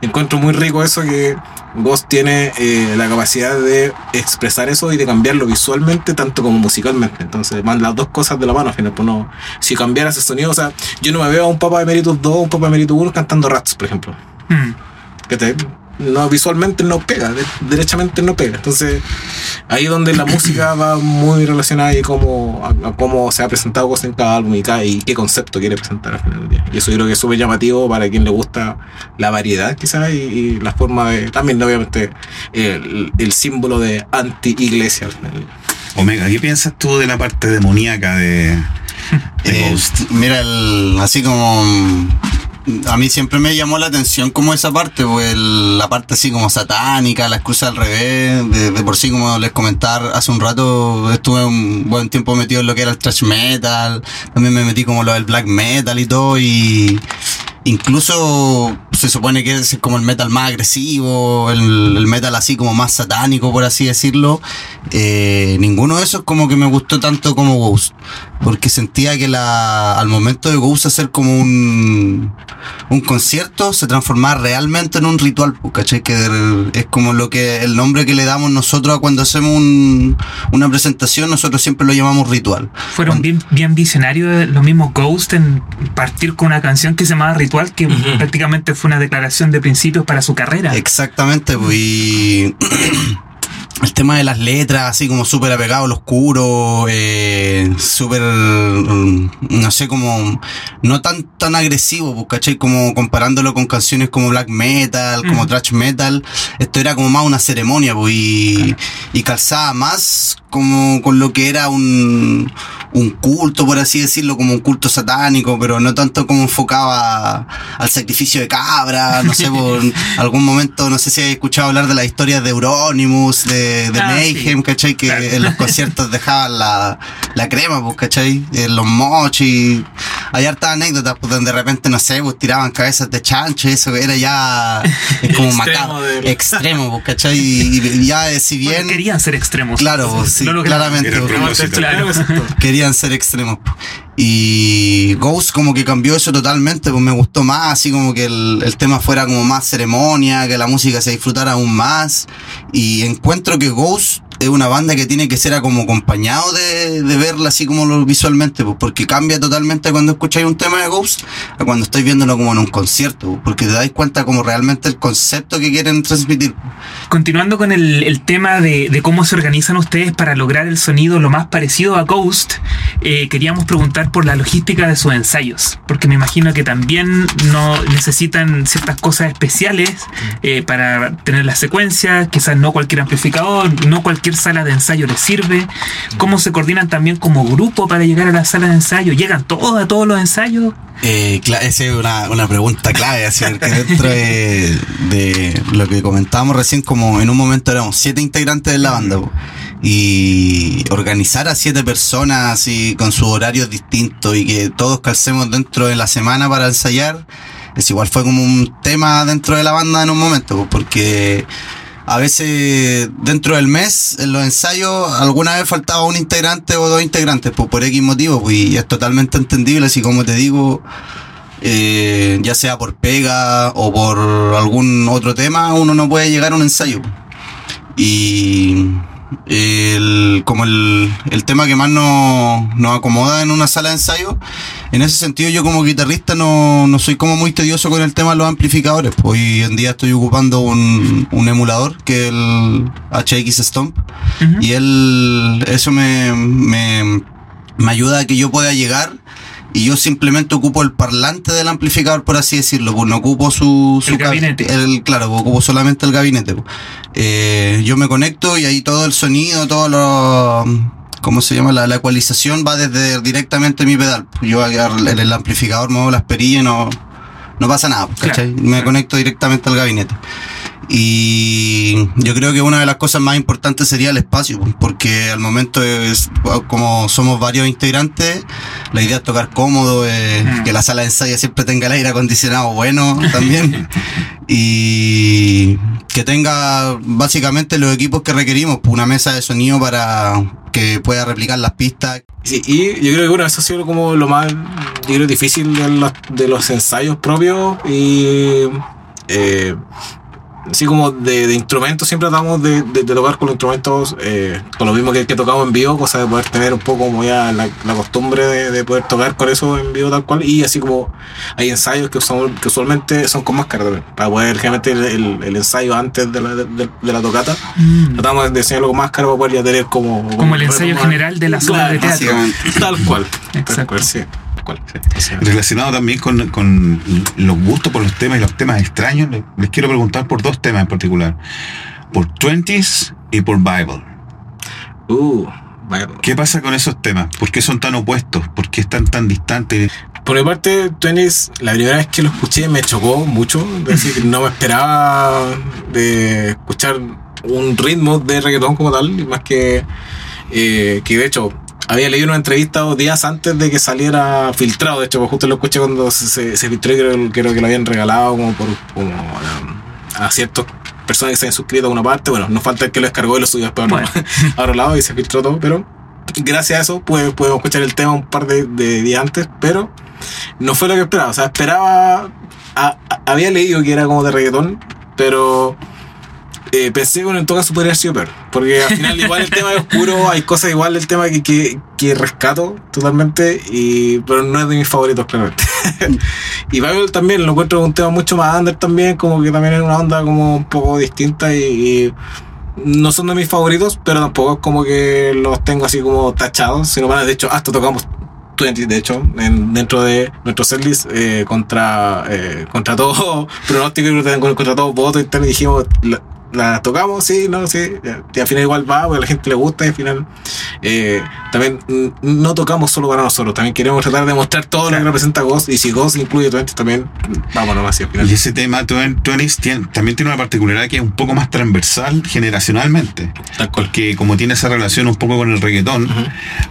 encuentro muy rico eso que Ghost tiene eh, la capacidad de expresar eso y de cambiarlo visualmente tanto como musicalmente. Entonces van las dos cosas de la mano al final. Pues no, si cambiara ese sonido, o sea, yo no me veo a un Papa Emeritus 2 o un Papa Emeritus 1 cantando Rats, por ejemplo. Mm. Que te- no, visualmente no pega, de- derechamente no pega. Entonces, ahí donde la [COUGHS] música va muy relacionada y cómo, a, a cómo se ha presentado cosas en cada álbum y, cada- y qué concepto quiere presentar al final del día. Y eso yo creo que es súper llamativo para quien le gusta la variedad, quizás, y, y la forma de. También, obviamente, el, el símbolo de anti-iglesia al final del día. Omega, ¿qué piensas tú de la parte demoníaca de, de Eh, Ghost? mira, el- así como mm, a mí siempre me llamó la atención como esa parte, pues la parte así como satánica, la excusa al revés, de, de por sí como les comentaba hace un rato, estuve un buen tiempo metido en lo que era el thrash metal, también me metí como lo del black metal y todo y incluso se supone que es como el metal más agresivo, el, el metal así como más satánico, por así decirlo. Eh, ninguno de esos como que me gustó tanto como Ghost. Porque sentía que la, al momento de Ghost hacer como un, un concierto se transformaba realmente en un ritual, pues, ¿cachai? Que es como lo que, el nombre que le damos nosotros a cuando hacemos un- una presentación, nosotros siempre lo llamamos ritual. Fueron bien, bien visionarios los mismos Ghost en partir con una canción que se llamaba Ritual, que prácticamente fue una declaración de principios para su carrera. Exactamente, pues, y [CLEARS THROAT] el tema de las letras, así como súper apegado al oscuro, eh, súper, mm, no sé, como no tan tan agresivo, pues, ¿cachai? Como comparándolo con canciones como black metal, como Mm. thrash metal, esto era como más una ceremonia, pues, y, y calzaba más como con lo que era un, un culto, por así decirlo, como un culto satánico, pero no tanto como enfocaba al sacrificio de cabra, no sé, por [LAUGHS] algún momento, no sé si has escuchado hablar de las historias de Euronymous, de, de Ah, Mayhem, sí. ¿cachai? Que Claro. en los conciertos [LAUGHS] dejaban la, la crema, pues, ¿cachai? En los mochis. Hay hartas anécdotas, pues, donde de repente, no sé, pues, tiraban cabezas de chancho, y eso era ya, es como [LAUGHS] Extremo macabro, extremo, pues, ¿cachai? Y, y ya, eh, si Bueno, bien... querían ser extremos. Claro, pues, sí, Lo lograron. claramente. Claro. [LAUGHS] querían ser extremos. Y Ghost como que cambió eso totalmente, pues me gustó más, así como que el, el tema fuera como más ceremonia, que la música se disfrutara aún más. Y encuentro que Ghost es una banda que tiene que ser como acompañado de, de verla así como lo visualmente, pues porque cambia totalmente cuando escucháis un tema de Ghost a cuando estáis viéndolo como en un concierto, pues, porque te dais cuenta como realmente el concepto que quieren transmitir. Continuando con el, el tema de, de cómo se organizan ustedes para lograr el sonido lo más parecido a Ghost, eh, queríamos preguntar por la logística de sus ensayos, porque me imagino que también no necesitan ciertas cosas especiales eh, para tener la secuencia, quizás no cualquier amplificador, no cualquier sala de ensayo les sirve. ¿Cómo se coordinan también como grupo para llegar a la sala de ensayo? ¿Llegan todos a todos los ensayos? Eh, esa es una, una pregunta clave, así, porque dentro de, lo que comentábamos recién, como en un momento éramos siete integrantes de la banda, y organizar a siete personas así con sus horarios distintos y que todos calcemos dentro de la semana para ensayar, es igual fue como un tema dentro de la banda en un momento, po, porque a veces dentro del mes, en los ensayos, alguna vez faltaba un integrante o dos integrantes, pues por X motivo, pues, y es totalmente entendible, así como te digo, eh, ya sea por pega o por algún otro tema, uno no puede llegar a un ensayo. Y el, como el, el tema que más nos, nos acomoda en una sala de ensayo, en ese sentido yo como guitarrista no, no soy como muy tedioso con el tema de los amplificadores. Pues hoy en día estoy ocupando un, un emulador que es el HX Stomp. Y él, eso me, me, me ayuda a que yo pueda llegar y yo simplemente ocupo el parlante del amplificador, por así decirlo, pues no ocupo su, su El gabinete. el- claro, pues ocupo solamente el gabinete. pues. Eh, yo me conecto y ahí todo el sonido, todo lo... ¿Cómo se llama? La, la ecualización va desde directamente mi pedal. Yo agarro el, el amplificador, muevo las perillas y no, no pasa nada, pues, Claro, ¿cachai? Me conecto directamente al gabinete. Y yo creo que una de las cosas más importantes sería el espacio, pues, porque al momento es, como somos varios integrantes, la idea es tocar cómodo, eh, Mm. que la sala de ensayo siempre tenga el aire acondicionado bueno también [LAUGHS] y que tenga básicamente los equipos que requerimos, pues, una mesa de sonido para que pueda replicar las pistas. Sí, y yo creo que bueno, eso ha sido como lo más, yo creo, difícil de los, de los ensayos propios y eh, así como de, de instrumentos siempre tratamos de, de- de tocar con los instrumentos eh, con lo mismo que, que tocamos en vivo, cosa de poder tener un poco como ya la, la costumbre de, de poder tocar con eso en vivo tal cual y así como hay ensayos que, usual- que usualmente son con máscara también, para poder generalmente el, el- el ensayo antes de la, de, la tocata Mm. tratamos de diseñarlo con máscara para poder ya tener como Como el ensayo general de la sala de teatro. Tal cual. Tal Exacto. cual, sí. Cual. Relacionado también con, con los gustos por los temas y los temas extraños, les, quiero preguntar por dos temas en particular. Por Twenties y por Bible. Uh, vaya. ¿Qué pasa con esos temas? ¿Por qué son tan opuestos? ¿Por qué están tan distantes? Por mi parte, Twenties, la primera vez que lo escuché me chocó mucho. Es decir, no me esperaba de escuchar un ritmo de reggaetón como tal, más que, eh, que de hecho, había leído una entrevista dos días antes de que saliera filtrado. De hecho, pues justo lo escuché cuando se, se, se filtró y creo, creo que lo habían regalado como por como a, a ciertas personas que se habían suscrito a una parte. Bueno, no falta el que lo descargó y lo subió después Bueno. [LAUGHS] a otro lado y se filtró todo, pero gracias a eso pues, podemos escuchar el tema un par de, de días antes, pero no fue lo que esperaba. O sea, esperaba. a- a- había leído que era como de reggaetón, pero eh, pensé que en todo caso podría haber sido peor. Porque al final, [LAUGHS] igual el tema es oscuro, hay cosas igual del tema que, que, que rescato totalmente, y, pero no es de mis favoritos, claramente. [LAUGHS] y Bible también lo encuentro un tema mucho más under también, como que también es una onda como un poco distinta y. y no son de mis favoritos, pero tampoco es como que los tengo así como tachados, sino más, de hecho, hasta tocamos 20, de hecho, en- dentro de nuestro setlist, eh, contra, eh, contra todo [LAUGHS] pronóstico y contra, todo voto y dijimos, la, la tocamos, sí, no, sí, y al final igual va, porque a la gente le gusta, y al final eh, también no tocamos solo para nosotros, también queremos tratar de mostrar todo lo que representa Ghost, y si Ghost incluye 20 también, vámonos así al final. Y ese tema, Twen- Twenties, también tiene una particularidad que es un poco más transversal generacionalmente. Tal cual. Que como tiene esa relación un poco con el reggaetón,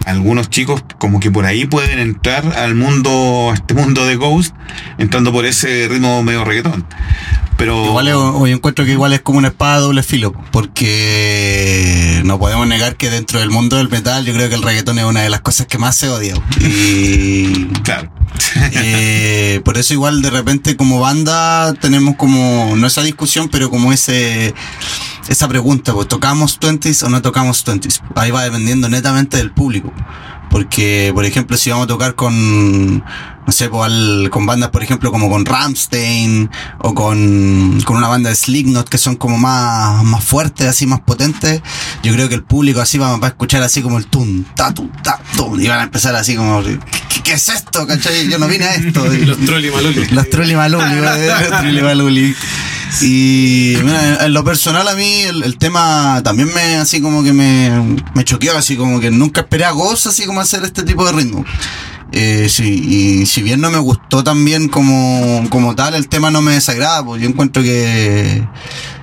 algunos chicos como que por ahí pueden entrar al mundo, a este mundo de Ghost, entrando por ese ritmo medio reggaetón. Pero Igual es- yo encuentro que igual es como una espada de doble filo, porque no podemos negar que dentro del mundo del metal yo creo que el reggaetón es una de las cosas que más se odia. Y [LAUGHS] claro. eh, por eso igual de repente como banda tenemos como, no esa discusión, pero como ese esa pregunta, pues tocamos 20s o no tocamos 20s. Ahí va dependiendo netamente del público. Porque, por ejemplo, si vamos a tocar con, no sé, pues, al- con bandas, por ejemplo, como con Ramstein o con, con una banda de Slipknot que son como más, más fuertes, así más potentes, yo creo que el público así va, va a escuchar así como el tun, ta, tu, ta, tum, y van a empezar así como, ¿qué, qué es esto? ¿Cachai? Yo no vine a esto. Los Trolli Maloli. Los Trulli Maluli, los Trulli Maluli. [LAUGHS] Y mira, en lo personal a mí el, el tema también me así como que me, me choqueó, así como que nunca esperé a Ghost así como hacer este tipo de ritmo. Eh, sí, y si bien no me gustó también como, como tal, el tema no me desagrada, pues yo encuentro que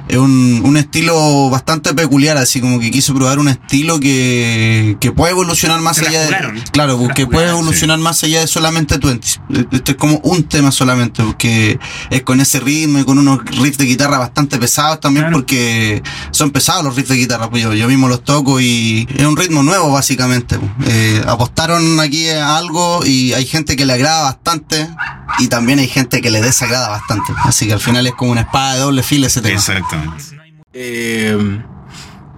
es un, un estilo bastante peculiar, así como que quiso probar un estilo que, que puede evolucionar más Se allá de... Claro, Se porque puede evolucionar más allá de solamente 20. Este es como un tema solamente, porque es con ese ritmo y con unos riffs de guitarra bastante pesados también, Claro. porque son pesados los riffs de guitarra, pues yo, yo mismo los toco y es un ritmo nuevo básicamente. pues. Eh, apostaron aquí a algo y hay gente que le agrada bastante y también hay gente que le desagrada bastante. Así que al final es como una espada de doble filo ese tema. Exactamente. Eh,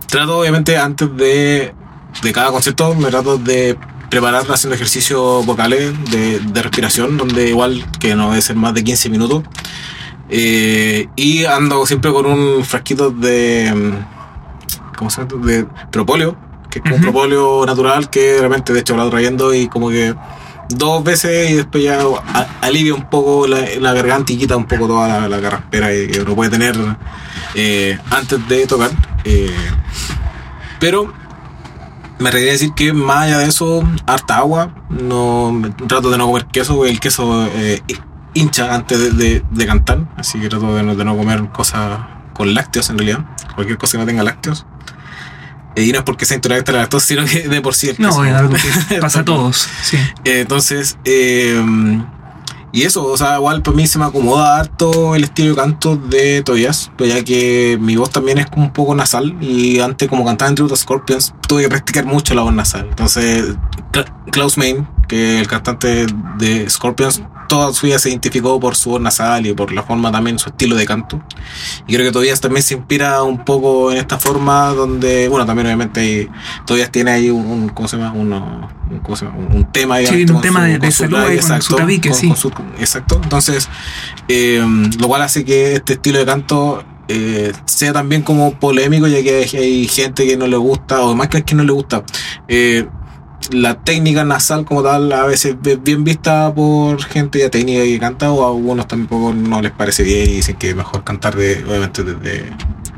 trato obviamente antes de, de cada concierto, me trato de preparar haciendo ejercicios vocales de, de respiración, donde igual que no debe ser más de 15 minutos. Eh, y ando siempre con un frasquito de. mm, ¿Cómo se llama? De propóleo, que es como un propóleo natural que de repente, de hecho, lo ando trayendo y como que dos veces y después ya alivia un poco la, la garganta y quita un poco toda la, la carraspera que uno puede tener eh, antes de tocar. eh, pero me requería decir que más allá de eso, harta agua. No, trato de no comer queso, el queso eh, hincha antes de, de- de cantar. Así que trato de no, de no comer cosas con lácteos en realidad. Cualquier cosa que no tenga lácteos. Eh, y no es porque sea intolerante a la lactosa, sino que [LAUGHS] de por sí el No, es algo que [LAUGHS] pasa a todos. Sí. eh, Entonces, eh, y eso, o sea, igual para mí se me acomoda harto el estilo de canto de Tobias, ya que mi voz también es como un poco nasal y antes como cantaba en a Scorpions tuve que practicar mucho la voz nasal. Entonces, Klaus Main, que el cantante de Scorpions, toda su vida se identificó por su voz nasal y por la forma también, su estilo de canto. Y creo que Tobias también se inspira un poco en esta forma donde, bueno, también obviamente Tobias tiene ahí un, un- ¿cómo se llama? Uno, un, ¿cómo se llama? Un, un tema, Sí, un con tema su- de- de con salud con su tabique, sí. su- exacto. Entonces, eh, lo cual hace que este estilo de canto eh, sea también como polémico, ya que hay, hay gente que no le gusta, o más que que no le gusta. eh, la técnica nasal como tal a veces es bien vista por gente ya técnica que canta o a algunos tampoco no les parece bien y dicen que es mejor cantar de obviamente desde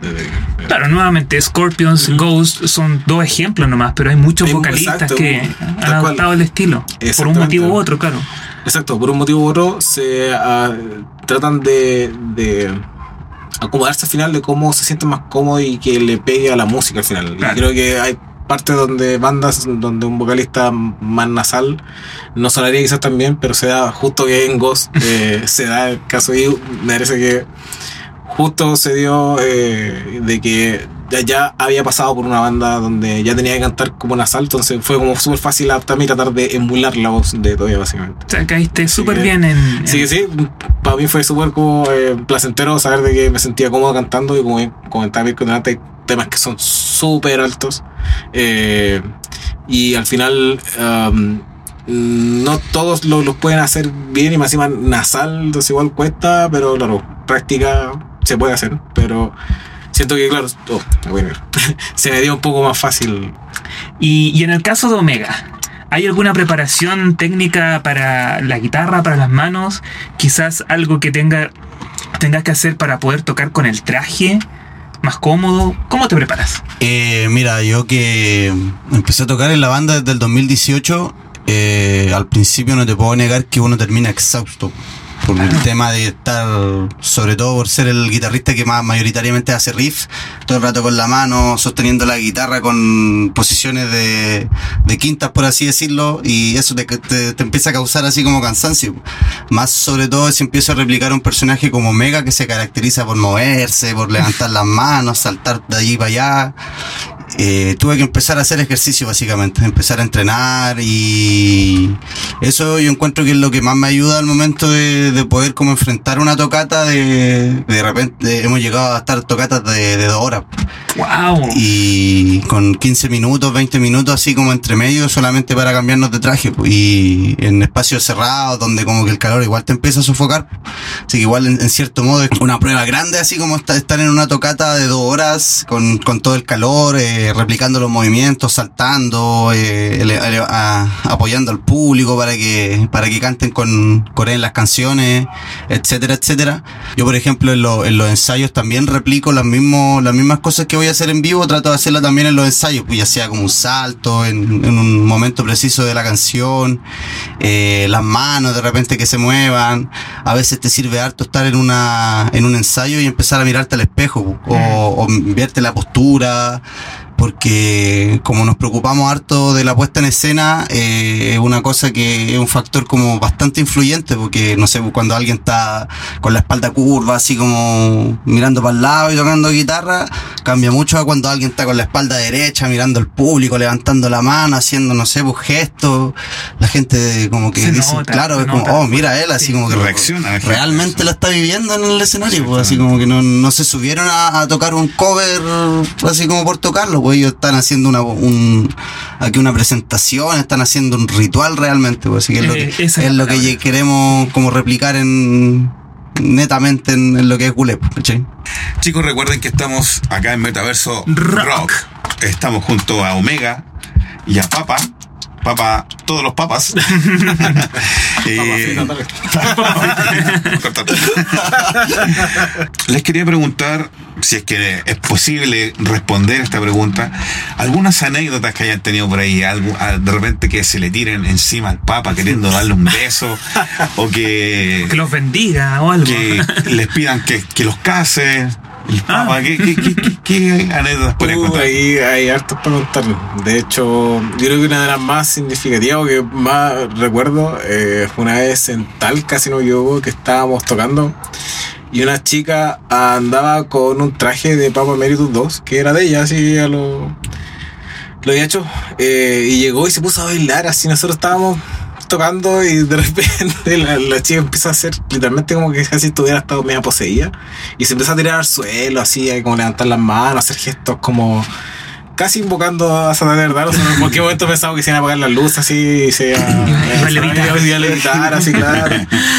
desde- Claro, nuevamente, Scorpions, Ujú. Ghost son dos ejemplos nomás, pero hay muchos Hay- vocalistas exacto, que han cual. adoptado el estilo. Por un motivo u otro, claro. Exacto, por un motivo u otro se ah, tratan de, de acomodarse al final de cómo se sienten más cómodos y que le pegue a la música al final. Claro. Y creo que hay partes donde bandas donde un vocalista más nasal no sonaría quizás también, pero se da justo que en Ghost eh, [LAUGHS] se da el caso y me parece que justo se dio eh, de que ya, ya había pasado por una banda donde ya tenía que cantar como nasal, entonces fue como súper fácil adaptarme y tratar de emular la voz de Toya básicamente. O sea, caíste súper bien en. en- Sí, que sí, para mí fue súper como eh, placentero saber de que me sentía cómodo cantando y como bien comentaba Mirko delante, hay temas que son súper altos. Eh, y al final um, no todos lo- los pueden hacer bien y más encima nasal, entonces igual cuesta, pero claro, práctica se puede hacer, pero siento que claro, oh, [LAUGHS] se me dio un poco más fácil. Y, y en el caso de Omega, ¿hay alguna preparación técnica para la guitarra, para las manos? Quizás algo que tenga, tengas que hacer para poder tocar con el traje más cómodo. ¿Cómo te preparas? Eh, mira, yo que empecé a tocar en la banda desde el 2018, eh, al principio no te puedo negar que uno termina exhausto. Por el tema de estar, sobre todo por ser el guitarrista que más mayoritariamente hace riff, todo el rato con la mano, sosteniendo la guitarra con posiciones de, quintas, por así decirlo, y eso te, te, te empieza a causar así como cansancio. Más sobre todo si empiezo a replicar un personaje como Mega que se caracteriza por moverse, por levantar las manos, saltar de allí para allá. Eh, tuve que empezar a hacer ejercicio básicamente, empezar a entrenar y eso yo encuentro que es lo que más me ayuda al momento de, de poder como enfrentar una tocata de de repente hemos llegado a estar tocatas de, de dos horas ¡Wow! y con 15 minutos, 20 minutos así como entre medio solamente para cambiarnos de traje y en espacios cerrados donde como que el calor igual te empieza a sofocar así que igual en, en cierto modo es una prueba grande así como esta- estar en una tocata de dos horas con, con todo el calor eh, replicando los movimientos saltando eh, ele- ele- a- apoyando al público para que para que canten con coreen las canciones etcétera etcétera. Yo por ejemplo en, lo- en los ensayos también replico las mismos las mismas cosas que voy a hacer en vivo trato de hacerlas también en los ensayos pues ya sea como un salto en, en un momento preciso de la canción eh, las manos de repente que se muevan. A veces te sirve harto estar en una en un ensayo y empezar a mirarte al espejo o, o verte la postura porque como nos preocupamos harto de la puesta en escena, eh, es una cosa que es un factor como bastante influyente, porque no sé, cuando alguien está con la espalda curva, así como mirando para el lado y tocando guitarra, cambia mucho a cuando alguien está con la espalda derecha, mirando al público, levantando la mano, haciendo, no sé, pues gestos, la gente como que Se dice, nota, claro, es como, oh, mira él, así Sí. como que Reacciona, realmente lo está viviendo en el escenario, pues, así como que no, no se subieron a, a tocar un cover así como por tocarlo, pues ellos están haciendo una un, aquí una presentación, están haciendo un ritual realmente, pues así que es lo que, Eh, esa es es la lo que queremos como replicar en netamente en, en lo que es Gulep. Chicos, recuerden que estamos acá en Metaverso Rock. Rock. Estamos junto a Omega y a Papa. Papa, todos los papas. [LAUGHS] Eh. Les quería preguntar, si es que es posible responder esta pregunta, algunas anécdotas que hayan tenido por ahí, algo, de repente que se le tiren encima al Papa queriendo darle un beso, o que, Que los bendiga o algo. que les pidan que, que los case. El Ah. Papa, ¿qué, qué, qué, qué- qué anécdotas Uh, contar? ahí hay hartos para contar. De hecho, yo creo que una de las más significativas o que más recuerdo eh, fue una vez en Talca, si no me equivoco, que estábamos tocando y una chica andaba con un traje de Papa Emeritus 2, que era de ella, así a lo, lo había hecho, eh, y llegó y se puso a bailar, así nosotros estábamos tocando y de repente [LAUGHS] la, la chica empieza a hacer literalmente como que casi estuviera estado media poseída y se empieza a tirar al suelo así como levantar las manos hacer gestos como casi invocando a Satanás verdad o sea, en cualquier momento pensaba que se iban a apagar las luces así [LAUGHS] y se iba, a levitar. iba a levitar así claro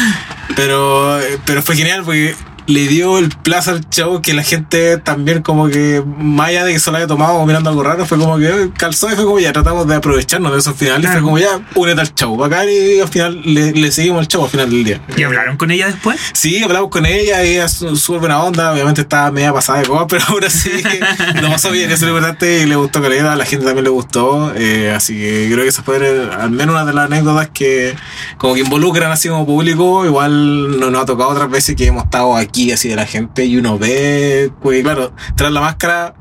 [LAUGHS] pero pero fue genial porque le dio el plazo al show que la gente también como que más allá de que solo haya tomado o mirando algo raro fue como que calzó y fue como ya tratamos de aprovecharnos de esos finales Claro. fue como ya únete al show bacán y al final le, le seguimos el show al final del día ¿Y hablaron con ella después? Sí, hablamos con ella, ella es su- súper buena onda, obviamente estaba media pasada de copa, [LAUGHS] pero ahora sí [LAUGHS] lo pasó bien, eso es lo importante y le gustó caleta, a la gente también le gustó, eh, así que creo que esa fue eh, al menos una de las anécdotas que como que involucran así como público, igual no nos ha tocado otras veces que hemos estado aquí así de la gente y uno ve, pues claro, tras la máscara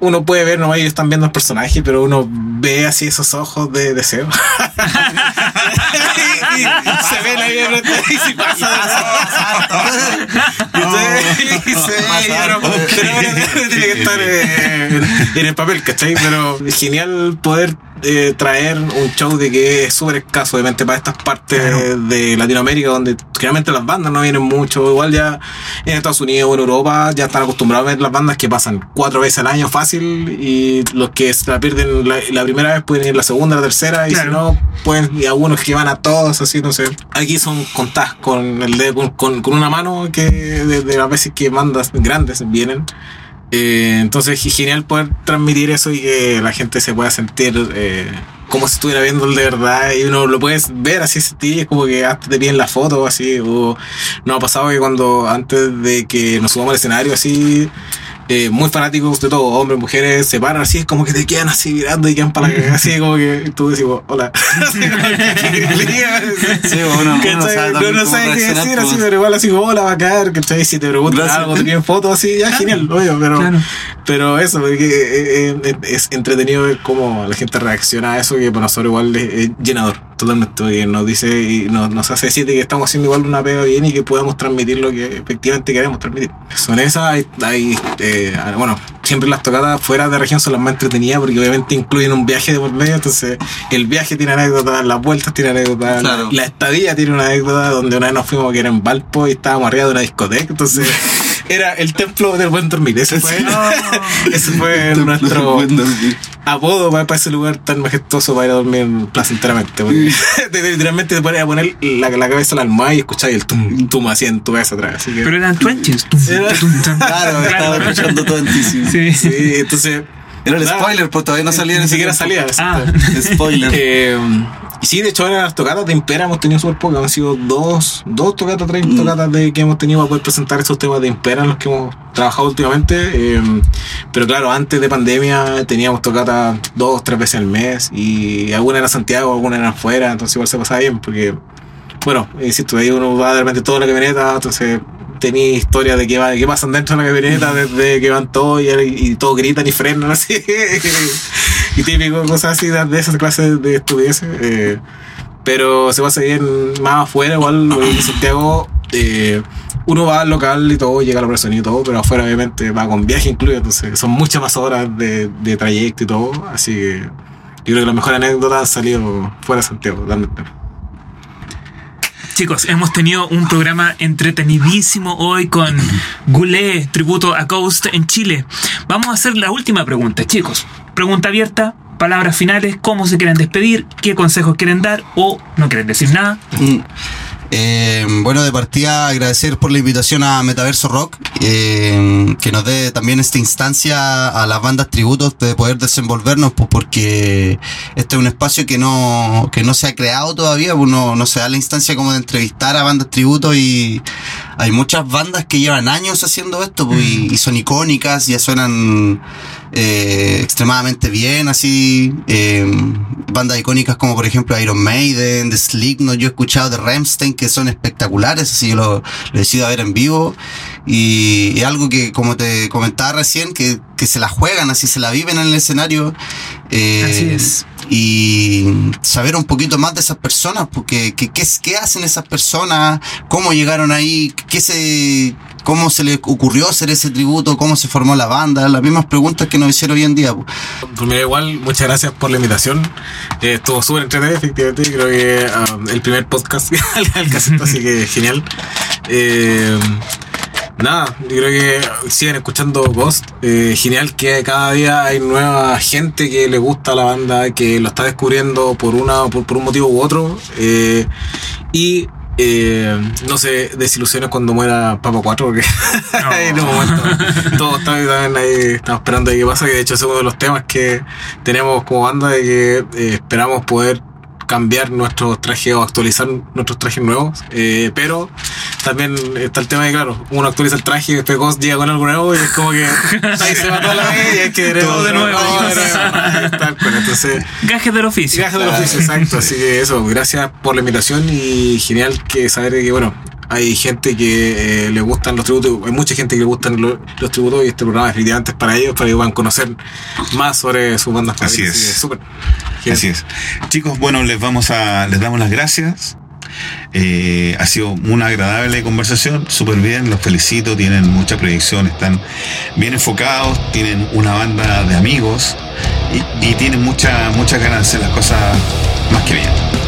uno puede ver, nomás ellos están viendo el personaje, pero uno ve así esos ojos de deseo. [LAUGHS] y, y se ve la vida y se pasa de y se bueno, tiene que estar eh, en el papel, ¿cachai? Pero es genial poder eh, traer un show de que es súper escaso, obviamente, para estas partes de Latinoamérica, donde generalmente las bandas no vienen mucho. Igual ya en Estados Unidos o en Europa ya están acostumbrados a ver las bandas que pasan cuatro veces al año fácil y los que se la pierden la, la primera vez pueden ir la segunda, la tercera, y si no, pueden y algunos que van a todos, así, no sé. Aquí son contadas con el con, con, una mano que de, de las veces que bandas grandes vienen. Eh, entonces es genial poder transmitir eso y que la gente se pueda sentir eh, como si estuviera viendo de verdad y uno lo puedes ver así sentir, es como que hasta te piden la foto así o nos ha pasado que cuando antes de que nos subamos al escenario así eh, muy fanáticos de todo, hombres, mujeres, se paran así, es como que te quedan así mirando y quedan para la cagada, así como que tú decís, hola. [LAUGHS] [LAUGHS] Sí, ¿Cachai? sabe No, también no sabes qué decir, así, pues. pero igual así, hola, bacán, ¿cachai? Si te preguntan Gracias. algo, te piden fotos así, ya, genial, obvio, pero, Claro. pero eso, porque eh, eh, es entretenido ver cómo la gente reacciona a eso, que para nosotros igual es, es llenador, totalmente, porque nos dice y nos, nos hace decir de que estamos haciendo igual una pega bien y que podemos transmitir lo que efectivamente queremos transmitir. Son esas, hay, hay, eh, bueno, siempre las tocadas fuera de región son las más entretenidas porque obviamente incluyen un viaje de por medio, entonces el viaje tiene anécdotas, las vueltas tienen anécdotas, Claro. la, la estadía tiene una anécdota donde una vez nos fuimos que era en Valpo y estábamos arriba de una discoteca, entonces [LAUGHS] era el templo del buen dormir, ese fue, [LAUGHS] ese fue nuestro Bueno, sí. apodo para, ese lugar tan majestuoso para ir a dormir placenteramente. [LAUGHS] Literalmente te pones a poner la, la cabeza en la almohada y escucháis el tum, tum así en tu cabeza atrás. Así que, Pero eran twenties. [LAUGHS] Claro, estaba escuchando todo en ti. sí. Sí. sí, entonces. Era el spoiler, pues todavía no salía en Ni siquiera salía. Ah. [LAUGHS] Spoiler. Eh, y sí, de hecho, ahora las tocatas de Impera hemos tenido súper pocas. Han sido dos, dos tocatas, tres Mm. tocatas de, que hemos tenido para poder presentar esos temas de Impera en los que hemos trabajado últimamente. Eh, pero claro, antes de pandemia teníamos tocatas dos, tres veces al mes. Y algunas eran Santiago, algunas eran fuera. Entonces igual se pasaba bien porque, bueno, insisto, ahí uno va de repente toda la camioneta. Entonces tenía historias de qué, va, qué pasan dentro de la camioneta, desde que van todos y, y todos gritan y frenan [LAUGHS] así. y típico, cosas así de, esas clases de estudiantes. Eh, pero se pasa bien más afuera, igual en Santiago. eh, uno va al local y todo, llega a la persona y todo, pero afuera obviamente va con viaje incluido, entonces son muchas más horas de, de trayecto y todo, así que yo creo que las mejores anécdotas han salido fuera de Santiago, totalmente. Chicos, hemos tenido un programa entretenidísimo hoy con Goulet, tributo a Ghost en Chile. Vamos a hacer la última pregunta, chicos. Pregunta abierta, palabras finales, cómo se quieren despedir, qué consejos quieren dar o no quieren decir nada. Mm. Eh, bueno, de partida agradecer por la invitación a Metaverso Rock, eh, que nos dé también esta instancia a las bandas tributos de poder desenvolvernos, pues porque este es un espacio que no, que no se ha creado todavía, pues no, no se da la instancia como de entrevistar a bandas tributos y hay muchas bandas que llevan años haciendo esto pues, y, y son icónicas, ya suenan eh, extremadamente bien, así eh, bandas icónicas como por ejemplo Iron Maiden, The Slipknot, yo he escuchado de Rammstein que son espectaculares, así yo lo, lo he sido a ver en vivo y, y algo que como te comentaba recién, que, que se la juegan, así se la viven en el escenario. eh, Así es. Y saber un poquito más de esas personas, porque ¿qué, qué, es- qué hacen esas personas? ¿Cómo llegaron ahí? ¿Qué se, ¿Cómo se les ocurrió hacer ese tributo? ¿Cómo se formó la banda? Las mismas preguntas que nos hicieron hoy en día. pues. Pues igual, muchas gracias por la invitación. Eh, estuvo súper entretenido, efectivamente. Creo que ah, el primer podcast [LAUGHS] al casito, así que genial. Eh, nada, yo creo que siguen escuchando Ghost. Eh, genial que cada día hay nueva gente que le gusta la banda, que lo está descubriendo por una por, por un motivo u otro. Eh, y eh, no sé, desilusiones cuando muera Papa 4, porque [LAUGHS] en un momento todos también ahí, estamos esperando ver qué pasa, que de hecho es uno de los temas que tenemos como banda de que eh, esperamos poder cambiar nuestros trajes o actualizar nuestros trajes nuevos, eh, pero también está el tema de, claro, uno actualiza el traje y después Ghost llega con algo nuevo y es como que [LAUGHS] ahí se va toda la vez y hay que nuevo. todo de nuevo. Entonces, Gajes del oficio. Viaje del oficio, exacto. Así que eso, gracias por la invitación y genial que saber que, bueno, hay gente que eh, le gustan los tributos, hay mucha gente que le gustan lo- los tributos y este programa definitivamente es para ellos, para que puedan conocer más sobre sus bandas Así es. que súper Así es. Chicos, bueno, les vamos a, les damos las gracias. Eh, ha sido una agradable conversación, súper bien, los felicito, tienen mucha proyección, están bien enfocados, tienen una banda de amigos y, y tienen mucha, muchas ganas de hacer las cosas más que bien.